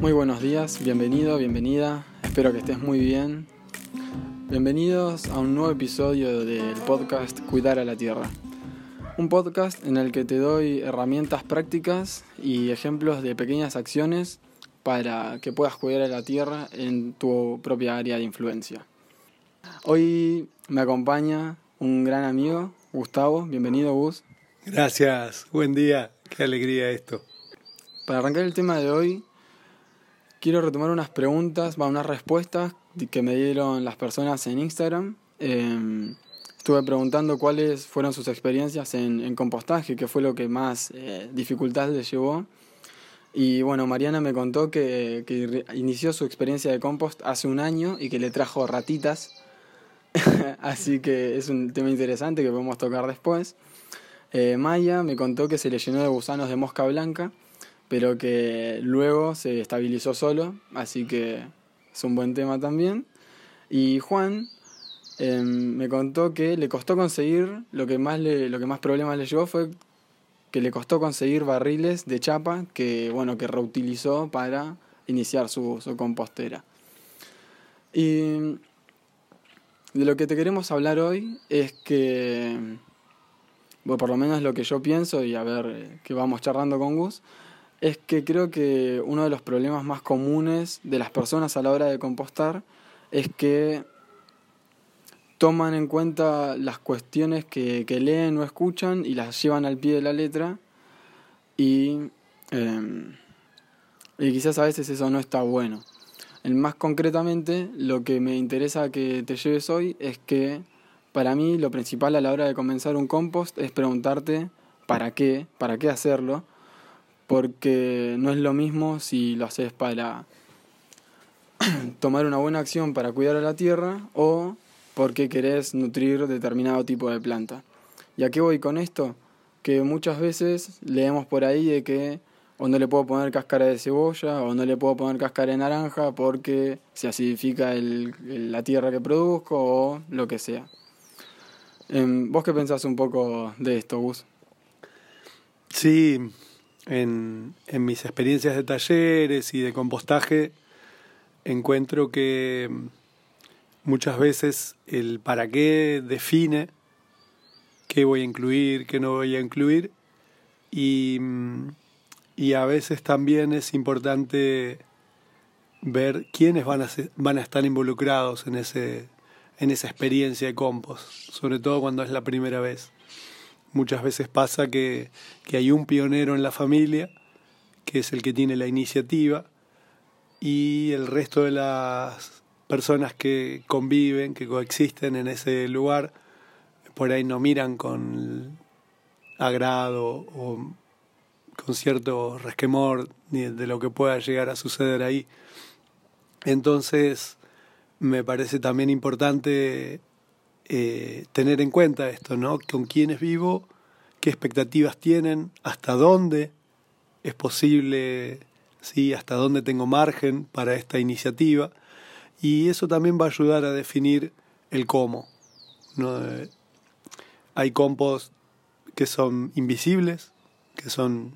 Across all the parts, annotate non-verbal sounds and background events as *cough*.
Muy buenos días, bienvenido, bienvenida, espero que estés muy bien. Bienvenidos a un nuevo episodio del podcast Cuidar a la Tierra. Un podcast en el que te doy herramientas prácticas y ejemplos de pequeñas acciones para que puedas cuidar a la Tierra en tu propia área de influencia. Hoy me acompaña un gran amigo, Gustavo. Bienvenido, Gus. Gracias, buen día, qué alegría esto. Para arrancar el tema de hoy, quiero retomar unas preguntas, va, unas respuestas que me dieron las personas en Instagram. Em, estuve preguntando cuáles fueron sus experiencias en, compostaje, qué fue lo que más eh, dificultad les llevó. Y bueno, Mariana me contó que, inició su experiencia de compost hace un año y que le trajo ratitas. *laughs* Así que es un tema interesante que podemos tocar después. Eh, Maya me contó que se le llenó de gusanos de mosca blanca, pero que luego se estabilizó solo, así que es un buen tema también. Y Juan em, me contó que le costó conseguir, lo que más, le, lo que más problemas le llevó fue que le costó conseguir barriles de chapa que, bueno, que reutilizó para iniciar su, su compostera. Y de lo que te queremos hablar hoy es que, bueno, por lo menos lo que yo pienso y a ver eh, que vamos charlando con Gus, es que creo que uno de los problemas más comunes de las personas a la hora de compostar es que toman en cuenta las cuestiones que, leen o escuchan y las llevan al pie de la letra y, em, y quizás a veces eso no está bueno. El más concretamente, lo que me interesa que te lleves hoy es que para mí lo principal a la hora de comenzar un compost es preguntarte para qué, para qué hacerlo, porque no es lo mismo si lo haces para *clears throat* tomar una buena acción para cuidar a la tierra o porque querés nutrir determinado tipo de planta. ¿Y a qué voy con esto? Que muchas veces leemos por ahí de que o no le puedo poner cáscara de cebolla, o no le puedo poner cáscara de naranja porque se acidifica el, la tierra que produzco, o lo que sea. Em, ¿Vos qué pensás un poco de esto, Gus? Sí, en, en mis experiencias de talleres y de compostaje encuentro que muchas veces el para qué define qué voy a incluir, qué no voy a incluir, y y a veces también es importante ver quiénes van a, van a estar involucrados en, ese, en esa experiencia de compost, sobre todo cuando es la primera vez. Muchas veces pasa que, que hay un pionero en la familia, que es el que tiene la iniciativa, y el resto de las personas que conviven, que coexisten en ese lugar, por ahí no miran con agrado o con cierto resquemor de lo que pueda llegar a suceder ahí. Entonces, me parece también importante eh, tener en cuenta esto, ¿no? Con quiénes vivo, qué expectativas tienen, hasta dónde es posible, sí, hasta dónde tengo margen para esta iniciativa. Y eso también va a ayudar a definir el cómo. Eh, hay compost que son invisibles, que son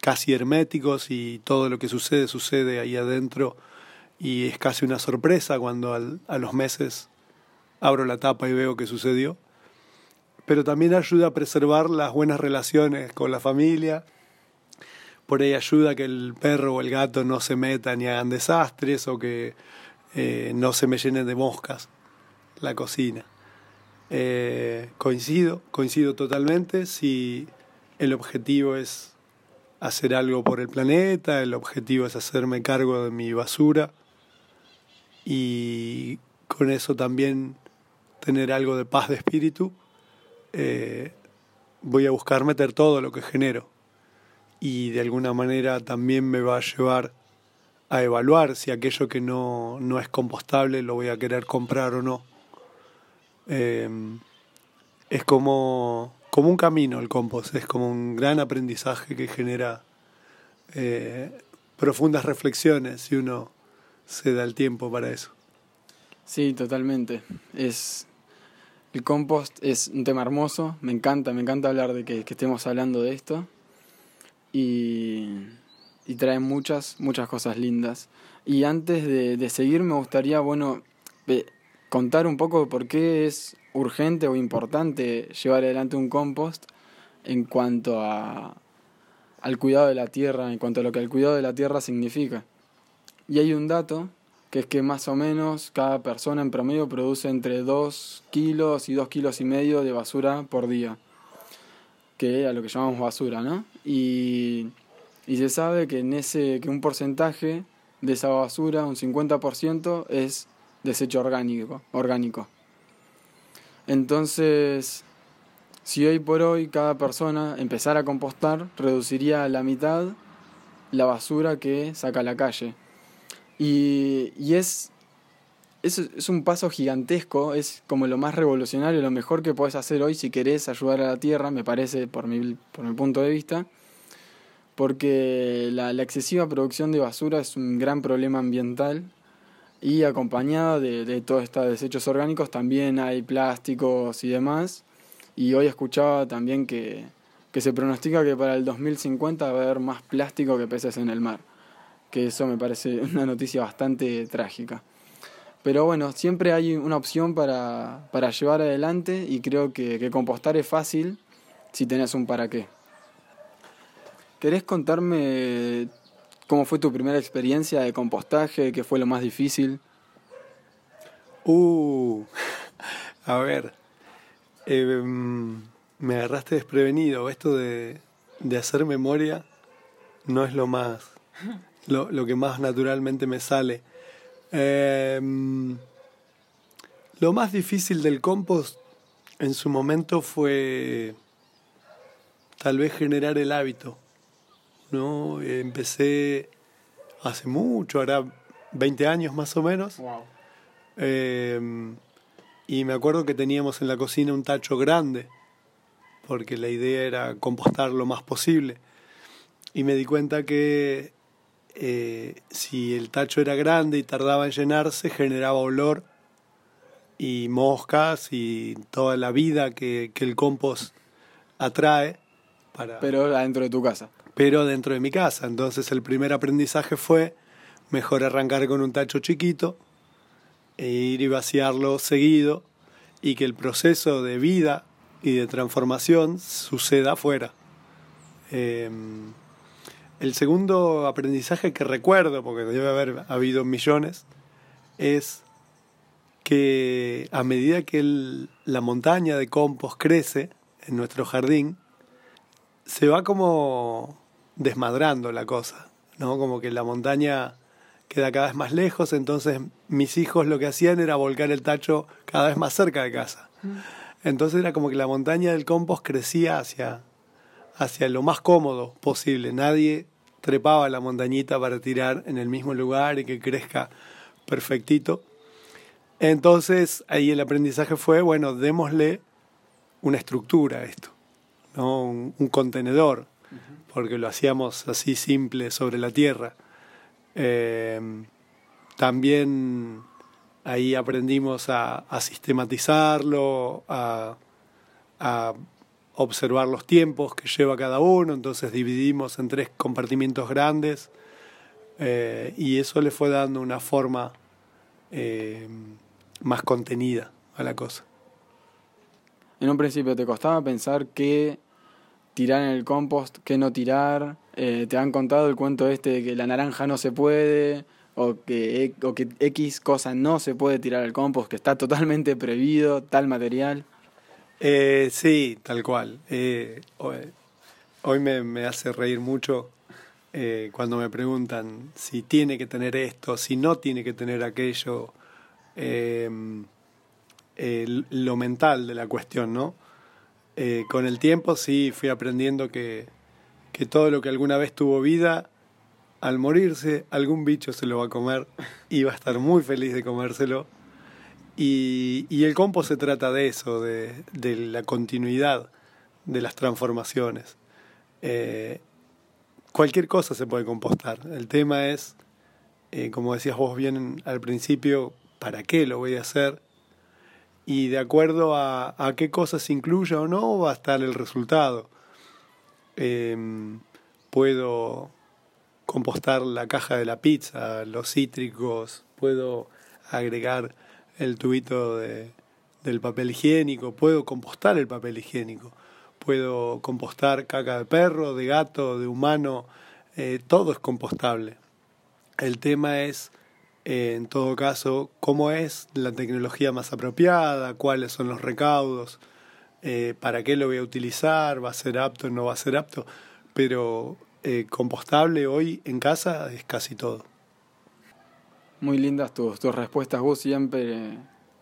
casi herméticos y todo lo que sucede sucede ahí adentro y es casi una sorpresa cuando a los meses abro la tapa y veo que sucedió. Pero también ayuda a preservar las buenas relaciones con la familia. Por ahí ayuda que el perro o el gato no se metan y hagan desastres o que eh, no se me llenen de moscas la cocina. Eh, coincido, coincido totalmente si el objetivo es hacer algo por el planeta, el objetivo es hacerme cargo de mi basura y con eso también tener algo de paz de espíritu, eh, voy a buscar meter todo lo que genero y de alguna manera también me va a llevar a evaluar si aquello que no, no es compostable lo voy a querer comprar o no. Eh, es como como un camino el compost, es como un gran aprendizaje que genera eh, profundas reflexiones si uno se da el tiempo para eso. Sí, totalmente. Es el compost es un tema hermoso, me encanta, me encanta hablar de que, estemos hablando de esto. Y, y trae muchas, muchas cosas lindas. Y antes de, de seguir me gustaría, bueno, contar un poco por qué es urgente o importante llevar adelante un compost en cuanto a, al cuidado de la tierra, en cuanto a lo que el cuidado de la tierra significa. Y hay un dato, que es que más o menos cada persona en promedio produce entre 2 kilos y 2 kilos y medio de basura por día, que a lo que llamamos basura, ¿no? Y, y se sabe que, en ese, que un porcentaje de esa basura, un 50%, es desecho orgánico. orgánico. Entonces, si hoy por hoy cada persona empezara a compostar, reduciría a la mitad la basura que saca a la calle. Y, es, es, un paso gigantesco, es como lo más revolucionario, lo mejor que puedes hacer hoy si querés ayudar a la Tierra, me parece, por mi, por mi punto de vista, porque la, la excesiva producción de basura es un gran problema ambiental y acompañada de, de todos estos desechos orgánicos también hay plásticos y demás. Y hoy escuchaba también que, que se pronostica que para el 2050 va a haber más plástico que peces en el mar. Que eso me parece *laughs* una noticia bastante trágica. Pero bueno, siempre hay una opción para, para llevar adelante y creo que, que compostar es fácil si tenés un para qué. ¿Querés contarme ¿Cómo fue tu primera experiencia de compostaje? ¿Qué fue lo más difícil? Uh, *laughs* a ver, em, me agarraste desprevenido. Esto de, hacer memoria no es lo más, *laughs* lo, que más naturalmente me sale. Em, lo más difícil del compost en su momento fue tal vez generar el hábito. ¿no? Empecé hace mucho, ahora 20 años más o menos. Em, y me acuerdo que teníamos en la cocina un tacho grande, porque la idea era compostar lo más posible. Y me di cuenta que eh, si el tacho era grande y tardaba en llenarse, generaba olor y moscas y toda la vida que, que el compost atrae. Para... Pero adentro de tu casa pero dentro de mi casa. Entonces el primer aprendizaje fue mejor arrancar con un tacho chiquito e ir y vaciarlo seguido y que el proceso de vida y de transformación suceda afuera. Em, el segundo aprendizaje que recuerdo, porque debe haber habido millones, es que a medida que la montaña de compost crece en nuestro jardín, se va como desmadrando la cosa, ¿no? Como que la montaña queda cada vez más lejos, entonces mis hijos lo que hacían era volcar el tacho cada vez más cerca de casa. Entonces era como que la montaña del compost crecía hacia, hacia lo más cómodo posible. Nadie trepaba la montañita para tirar en el mismo lugar y que crezca perfectito. Entonces ahí el aprendizaje fue, bueno, démosle una estructura a esto, ¿no? un contenedor porque lo hacíamos así simple sobre la tierra. Eh, también ahí aprendimos a, sistematizarlo, a, observar los tiempos que lleva cada uno, entonces dividimos en tres compartimientos grandes eh, y eso le fue dando una forma eh, más contenida a la cosa. En un principio te costaba pensar que tirar en el compost, qué no tirar. Eh, te han contado el cuento este de que la naranja no se puede, o que, e, o que X cosa no se puede tirar al compost, que está totalmente prohibido, tal material. Eh, sí, tal cual. Eh, hoy, me, hace reír mucho cuando me preguntan si tiene que tener esto, si no tiene que tener aquello, lo mental de la cuestión, ¿no? Eh, con el tiempo sí fui aprendiendo que, que todo lo que alguna vez tuvo vida, al morirse, algún bicho se lo va a comer y va a estar muy feliz de comérselo. Y, el compost se trata de eso, de, la continuidad de las transformaciones. Eh, cualquier cosa se puede compostar. El tema es, eh, como decías vos bien al principio, ¿para qué lo voy a hacer? y de acuerdo a, qué cosas incluya o no va a estar el resultado. Em, puedo compostar la caja de la pizza, los cítricos, puedo agregar el tubito de, del papel higiénico, puedo compostar el papel higiénico, puedo compostar caca de perro, de gato, de humano, eh, todo es compostable. El tema es, eh, en todo caso, cómo es la tecnología más apropiada, cuáles son los recaudos, eh, para qué lo voy a utilizar, va a ser apto, no va a ser apto, pero compostable hoy en casa es casi todo. Muy lindas tus, tus respuestas, vos siempre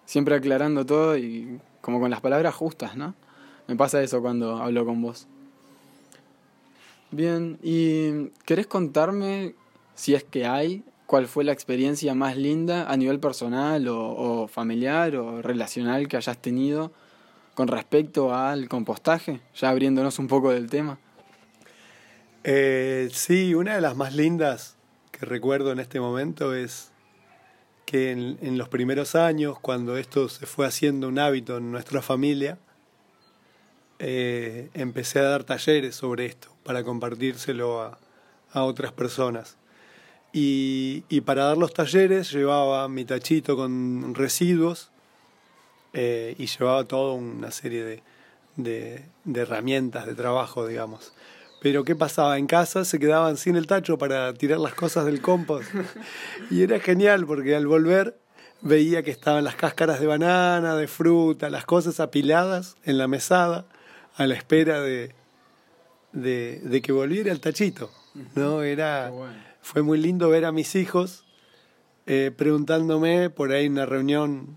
siempre aclarando todo y como con las palabras justas, ¿no? Me pasa eso cuando hablo con vos. Bien, ¿y querés contarme, si es que hay, cuál fue la experiencia más linda a nivel personal o, familiar o relacional que hayas tenido con respecto al compostaje? Ya abriéndonos un poco del tema. Eh, sí, una de las más lindas que recuerdo en este momento es que en, los primeros años, cuando esto se fue haciendo un hábito en nuestra familia, eh, empecé a dar talleres sobre esto para compartírselo a, otras personas. Y, para dar los talleres llevaba mi tachito con residuos eh, y llevaba toda una serie de herramientas de trabajo, digamos. Pero ¿qué pasaba? En casa se quedaban sin el tacho para tirar las cosas del compost. *laughs* Y era genial porque al volver veía que estaban las cáscaras de banana, de fruta, las cosas apiladas en la mesada a la espera de, de, que volviera el tachito. ¿no? Era, Fue muy lindo ver a mis hijos eh, preguntándome por ahí en una reunión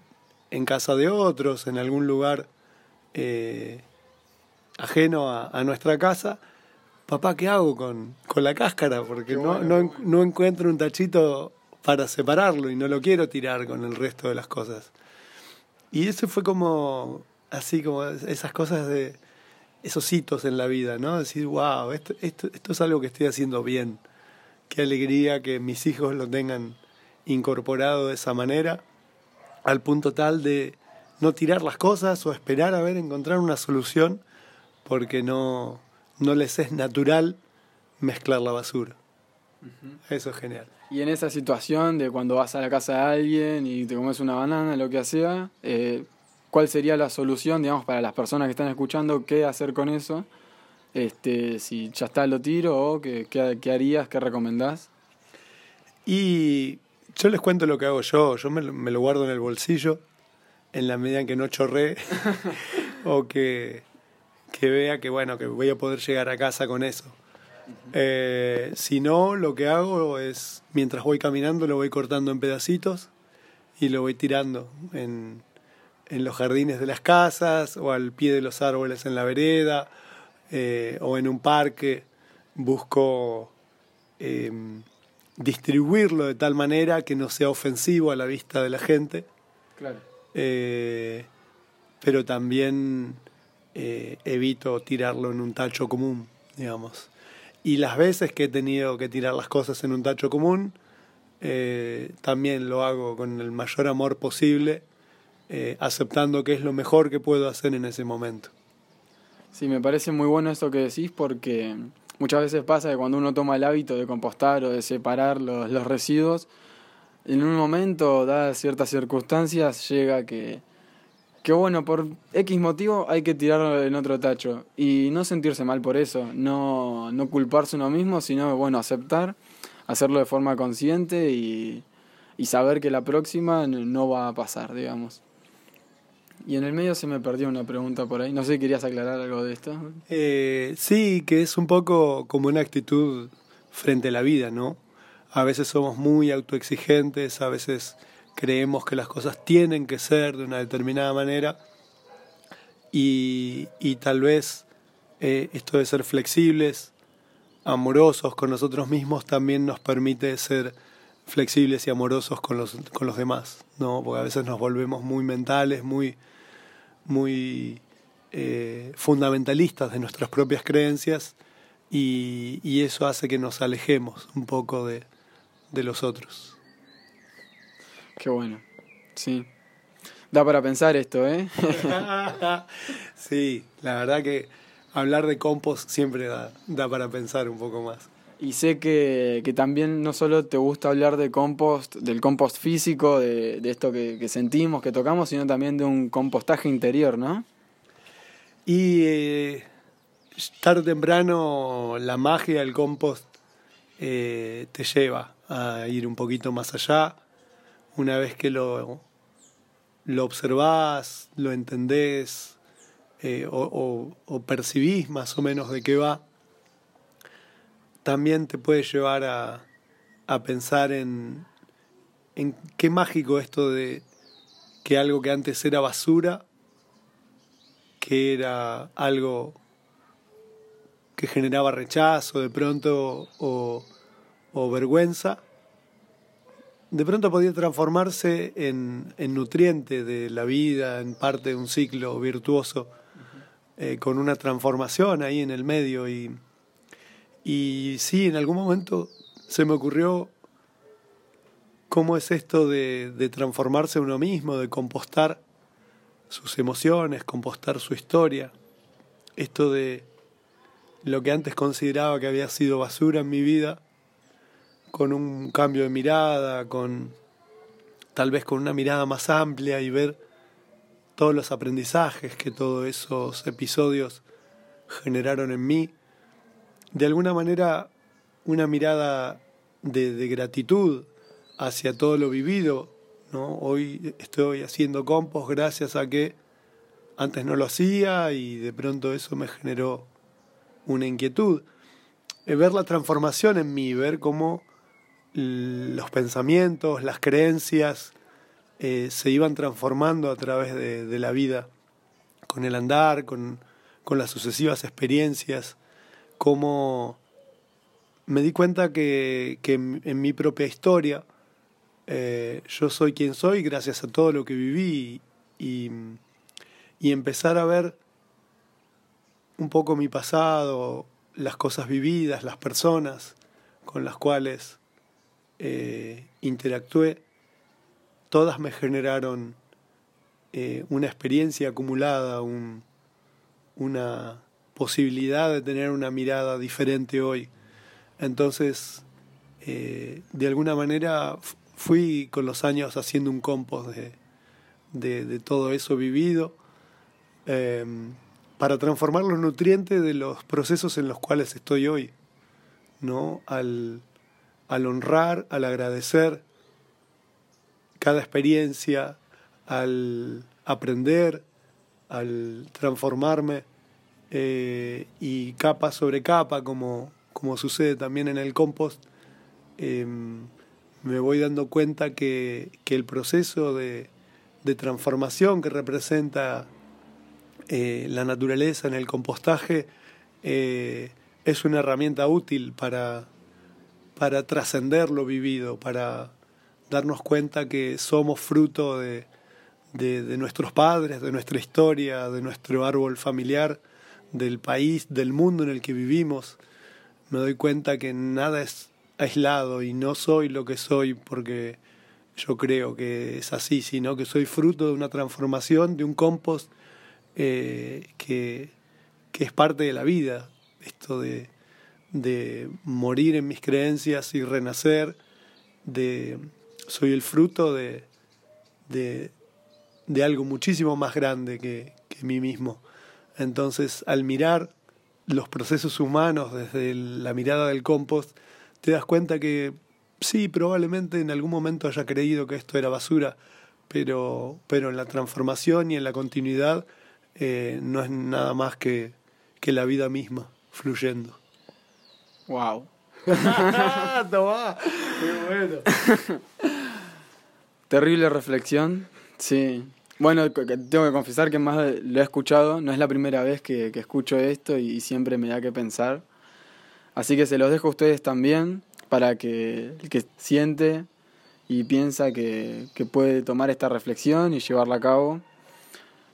en casa de otros, en algún lugar eh, ajeno a nuestra casa papá, ¿qué hago con, la cáscara? Porque no, no, encuentro un tachito para separarlo y no lo quiero tirar con el resto de las cosas. Y eso fue como, así como esas cosas de, esos hitos en la vida, ¿no? Decir, wow, esto, esto, esto es algo que estoy haciendo bien. Qué alegría que mis hijos lo tengan incorporado de esa manera, al punto tal de no tirar las cosas o esperar a ver, encontrar una solución, porque no, no les es natural mezclar la basura. Eso es genial. Y en esa situación de cuando vas a la casa de alguien y te comes una banana, lo que sea, eh, ¿cuál sería la solución, digamos, para las personas que están escuchando? ¿Qué hacer con eso? Este, si ya está, lo tiro o qué, qué, harías, qué recomendás. Y yo les cuento lo que hago yo. Yo me, me lo guardo en el bolsillo en la medida en que no chorré *laughs* o que que vea que bueno, que voy a poder llegar a casa con eso. Eh, si no, lo que hago es, mientras voy caminando, lo voy cortando en pedacitos y lo voy tirando en, en los jardines de las casas o al pie de los árboles en la vereda eh, o en un parque. Busco em, distribuirlo de tal manera que no sea ofensivo a la vista de la gente. Claro. Eh, pero también eh, evito tirarlo en un tacho común, digamos. Y las veces que he tenido que tirar las cosas en un tacho común, eh, también lo hago con el mayor amor posible, eh, aceptando que es lo mejor que puedo hacer en ese momento. Sí, me parece muy bueno esto que decís porque muchas veces pasa que cuando uno toma el hábito de compostar o de separar los, los residuos, en un momento, dadas ciertas circunstancias, llega que que bueno, por X motivo hay que tirarlo en otro tacho y no sentirse mal por eso, no, no culparse uno mismo, sino bueno, aceptar, hacerlo de forma consciente y, y saber que la próxima no va a pasar, digamos. Y en el medio se me perdió una pregunta por ahí. No sé, ¿querías aclarar algo de esto? Eh, sí, que es un poco como una actitud frente a la vida, ¿no? A veces somos muy autoexigentes, a veces creemos que las cosas tienen que ser de una determinada manera y, tal vez eh, esto de ser flexibles, amorosos con nosotros mismos también nos permite ser flexibles y amorosos con los, con los demás, ¿no? Porque a veces nos volvemos muy mentales, muy, muy eh, fundamentalistas de nuestras propias creencias y, y, eso hace que nos alejemos un poco de, de los otros. Qué bueno. Sí. Da para pensar esto, ¿eh? *laughs* sí, la verdad que hablar de compost siempre da, da para pensar un poco más. Y sé que, que, también no solo te gusta hablar de compost, del compost físico, de, de esto que, que, sentimos, que tocamos, sino también de un compostaje interior, ¿no? Y eh, tarde o temprano la magia del compost eh, te lleva a ir un poquito más allá. Una vez que lo, lo observás, lo entendés eh, o, o, percibís más o menos de qué va, también te puede llevar a, a pensar en, en qué mágico esto de que algo que antes era basura, que era algo que generaba rechazo de pronto o, o vergüenza, de pronto podía transformarse en, en, nutriente de la vida, en parte de un ciclo virtuoso, eh, con una transformación ahí en el medio. Y, y sí, en algún momento se me ocurrió cómo es esto de, de transformarse uno mismo, de compostar sus emociones, compostar su historia. Esto de lo que antes consideraba que había sido basura en mi vida, con un cambio de mirada, con tal vez con una mirada más amplia y ver todos los aprendizajes que todos esos episodios generaron en mí. De alguna manera, una mirada de, gratitud hacia todo lo vivido. ¿no? Hoy estoy haciendo compost gracias a que antes no lo hacía y de pronto eso me generó una inquietud. Ver la transformación en mí, ver cómo los pensamientos, las creencias eh, se iban transformando a través de, la vida, con el andar, con, las sucesivas experiencias, como me di cuenta que, que en, mi propia historia eh, yo soy quien soy gracias a todo lo que viví y empezar a ver un poco mi pasado, las cosas vividas, las personas con las cuales eh, interactué, todas me generaron eh, una experiencia acumulada, un, una posibilidad de tener una mirada diferente hoy. Entonces, eh, de alguna manera fui con los años haciendo un compost de, de, todo eso vivido eh, para transformar los nutrientes de los procesos en los cuales estoy hoy, ¿no? Al, al honrar, al agradecer cada experiencia, al aprender, al transformarme eh, y capa sobre capa, como, como sucede también en el compost, eh, me voy dando cuenta que, que el proceso de, de, transformación que representa eh, la naturaleza en el compostaje eh, es una herramienta útil para para trascender lo vivido, para darnos cuenta que somos fruto de, de, nuestros padres, de nuestra historia, de nuestro árbol familiar, del país, del mundo en el que vivimos. Me doy cuenta que nada es aislado y no soy lo que soy porque yo creo que es así, sino que soy fruto de una transformación, de un compost eh, que, que es parte de la vida. Esto de, de morir en mis creencias y renacer, de soy el fruto de, de, de algo muchísimo más grande que, que mí mismo. Entonces, al mirar los procesos humanos desde la mirada del compost, te das cuenta que sí, probablemente en algún momento haya creído que esto era basura, pero, pero en la transformación y en la continuidad eh, no es nada más que, que la vida misma fluyendo. Wow. *laughs* Tomá, qué bueno. *laughs* Terrible reflexión, sí. Bueno, tengo que confesar que más lo he escuchado, no es la primera vez que, que escucho esto y, y, siempre me da que pensar. Así que se los dejo a ustedes también para que el que siente y piensa que, que puede tomar esta reflexión y llevarla a cabo,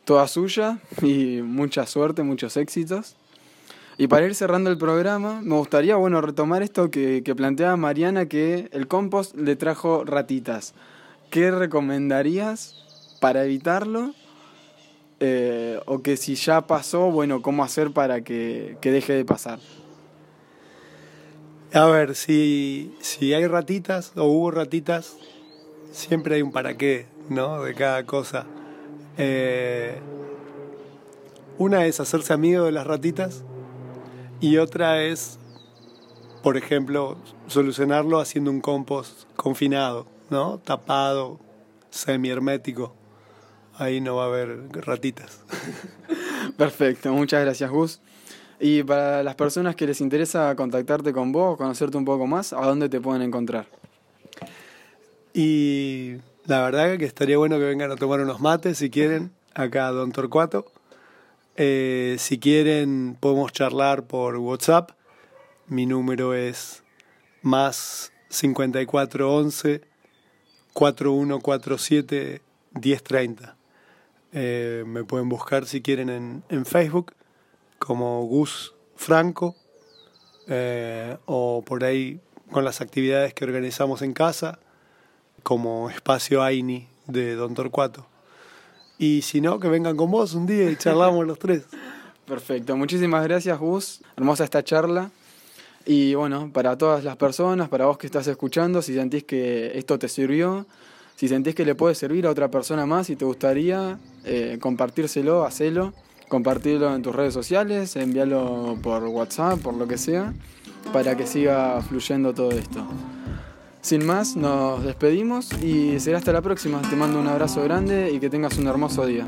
toda suya *laughs* y mucha suerte, muchos éxitos. Y para ir cerrando el programa, me gustaría bueno, retomar esto que, planteaba Mariana, que el compost le trajo ratitas. ¿Qué recomendarías para evitarlo? Eh, o que si ya pasó, bueno, ¿cómo hacer para que, que deje de pasar? A ver, si, si hay ratitas o hubo ratitas, siempre hay un para qué, ¿no? De cada cosa. Eh, una es hacerse amigo de las ratitas y otra es, por ejemplo, solucionarlo haciendo un compost confinado, ¿no? Tapado, semi-hermético. Ahí no va a haber ratitas. *laughs* Perfecto, muchas gracias Gus. Y para las personas que les interesa contactarte con vos, conocerte un poco más, ¿a dónde te pueden encontrar? Y la verdad que estaría bueno que vengan a tomar unos mates si quieren, acá a Don Torcuato. Eh, si quieren podemos charlar por WhatsApp. Mi número es más 5411 4147 1030. Eh, me pueden buscar si quieren en, en Facebook como Gus Franco eh, o por ahí con las actividades que organizamos en casa como Espacio Aini de Don Torcuato. Y si no, que vengan con vos un día y charlamos los tres. *laughs* Perfecto, muchísimas gracias Gus, hermosa esta charla. Y bueno, para todas las personas, para vos que estás escuchando, si sentís que esto te sirvió, si sentís que le puede servir a otra persona más y te gustaría eh, compartírselo, hacelo, compartirlo en tus redes sociales, envíalo por WhatsApp, por lo que sea, para que siga fluyendo todo esto. Sin más, nos despedimos y será hasta la próxima. Te mando un abrazo grande y que tengas un hermoso día.